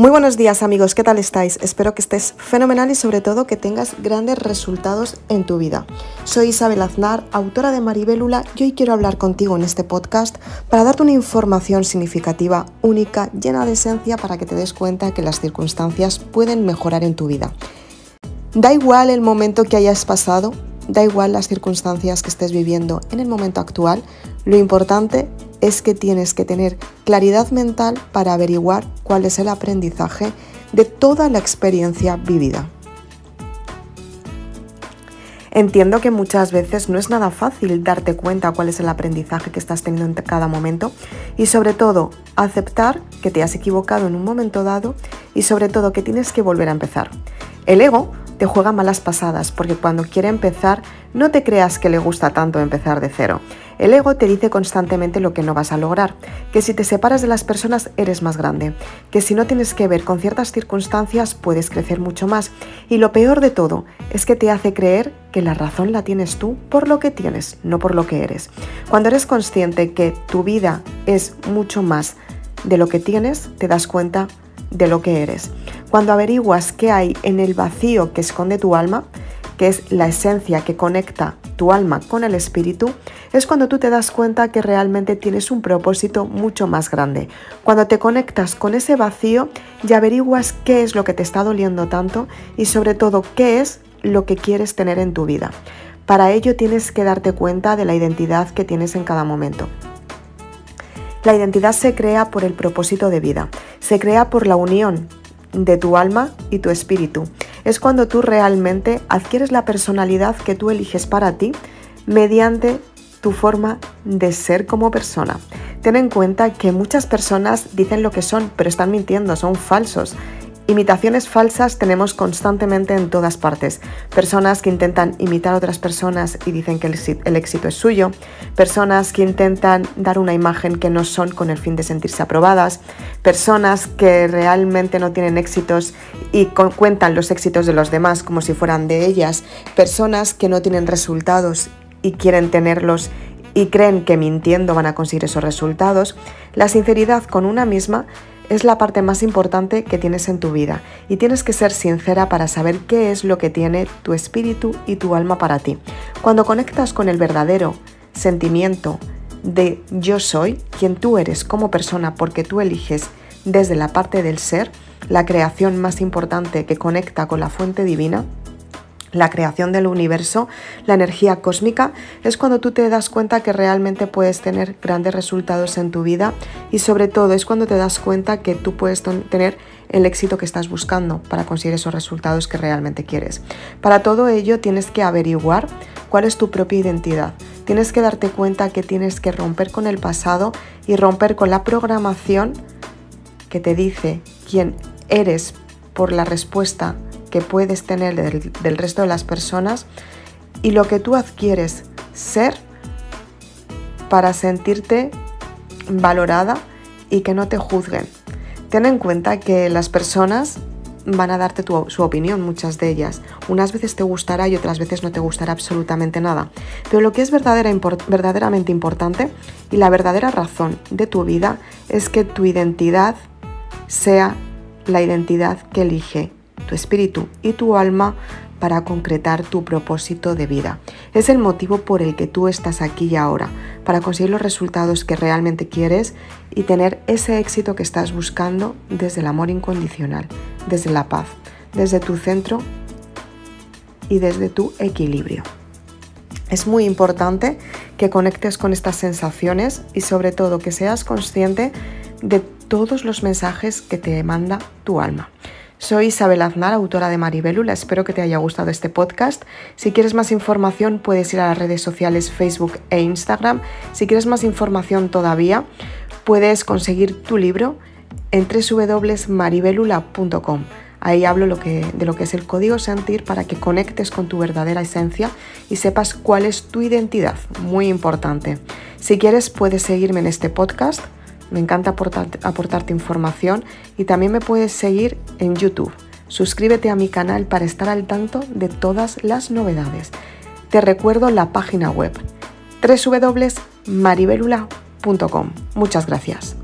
Muy buenos días amigos, ¿qué tal estáis? Espero que estés fenomenal y sobre todo que tengas grandes resultados en tu vida. Soy Isabel Aznar, autora de Maribélula y hoy quiero hablar contigo en este podcast para darte una información significativa, única, llena de esencia para que te des cuenta que las circunstancias pueden mejorar en tu vida. Da igual el momento que hayas pasado, da igual las circunstancias que estés viviendo en el momento actual, lo importante es que tienes que tener claridad mental para averiguar cuál es el aprendizaje de toda la experiencia vivida. Entiendo que muchas veces no es nada fácil darte cuenta cuál es el aprendizaje que estás teniendo en cada momento y sobre todo aceptar que te has equivocado en un momento dado y sobre todo que tienes que volver a empezar. El ego te juega malas pasadas porque cuando quiere empezar no te creas que le gusta tanto empezar de cero. El ego te dice constantemente lo que no vas a lograr, que si te separas de las personas eres más grande, que si no tienes que ver con ciertas circunstancias puedes crecer mucho más y lo peor de todo es que te hace creer que la razón la tienes tú por lo que tienes, no por lo que eres. Cuando eres consciente que tu vida es mucho más de lo que tienes, te das cuenta de lo que eres. Cuando averiguas qué hay en el vacío que esconde tu alma, que es la esencia que conecta tu alma con el espíritu, es cuando tú te das cuenta que realmente tienes un propósito mucho más grande. Cuando te conectas con ese vacío y averiguas qué es lo que te está doliendo tanto y sobre todo qué es lo que quieres tener en tu vida. Para ello tienes que darte cuenta de la identidad que tienes en cada momento. La identidad se crea por el propósito de vida, se crea por la unión de tu alma y tu espíritu. Es cuando tú realmente adquieres la personalidad que tú eliges para ti mediante tu forma de ser como persona. Ten en cuenta que muchas personas dicen lo que son, pero están mintiendo, son falsos. Imitaciones falsas tenemos constantemente en todas partes. Personas que intentan imitar a otras personas y dicen que el éxito es suyo. Personas que intentan dar una imagen que no son con el fin de sentirse aprobadas. Personas que realmente no tienen éxitos y cuentan los éxitos de los demás como si fueran de ellas. Personas que no tienen resultados y quieren tenerlos y creen que mintiendo van a conseguir esos resultados. La sinceridad con una misma es la parte más importante que tienes en tu vida y tienes que ser sincera para saber qué es lo que tiene tu espíritu y tu alma para ti. Cuando conectas con el verdadero sentimiento de yo soy, quien tú eres como persona porque tú eliges desde la parte del ser, la creación más importante que conecta con la fuente divina, la creación del universo, la energía cósmica, es cuando tú te das cuenta que realmente puedes tener grandes resultados en tu vida y sobre todo es cuando te das cuenta que tú puedes tener el éxito que estás buscando para conseguir esos resultados que realmente quieres. Para todo ello tienes que averiguar cuál es tu propia identidad. Tienes que darte cuenta que tienes que romper con el pasado y romper con la programación que te dice quién eres por la respuesta que puedes tener del, resto de las personas y lo que tú adquieres ser para sentirte valorada y que no te juzguen. Ten en cuenta que las personas van a darte su opinión, muchas de ellas. Unas veces te gustará y otras veces no te gustará absolutamente nada. Pero lo que es verdaderamente importante y la verdadera razón de tu vida es que tu identidad sea la identidad que elige tu espíritu y tu alma para concretar tu propósito de vida. Es el motivo por el que tú estás aquí y ahora, para conseguir los resultados que realmente quieres y tener ese éxito que estás buscando desde el amor incondicional, desde la paz, desde tu centro y desde tu equilibrio. Es muy importante que conectes con estas sensaciones y sobre todo que seas consciente de todos los mensajes que te manda tu alma. Soy Isabel Aznar, autora de Maribelula. Espero que te haya gustado este podcast. Si quieres más información, puedes ir a las redes sociales Facebook e Instagram. Si quieres más información todavía, puedes conseguir tu libro en www.maribelula.com. Ahí hablo de lo que es el código sentir para que conectes con tu verdadera esencia y sepas cuál es tu identidad. Muy importante. Si quieres, puedes seguirme en este podcast me encanta aportarte información y también me puedes seguir en YouTube. Suscríbete a mi canal para estar al tanto de todas las novedades. Te recuerdo la página web www.maribelula.com. Muchas gracias.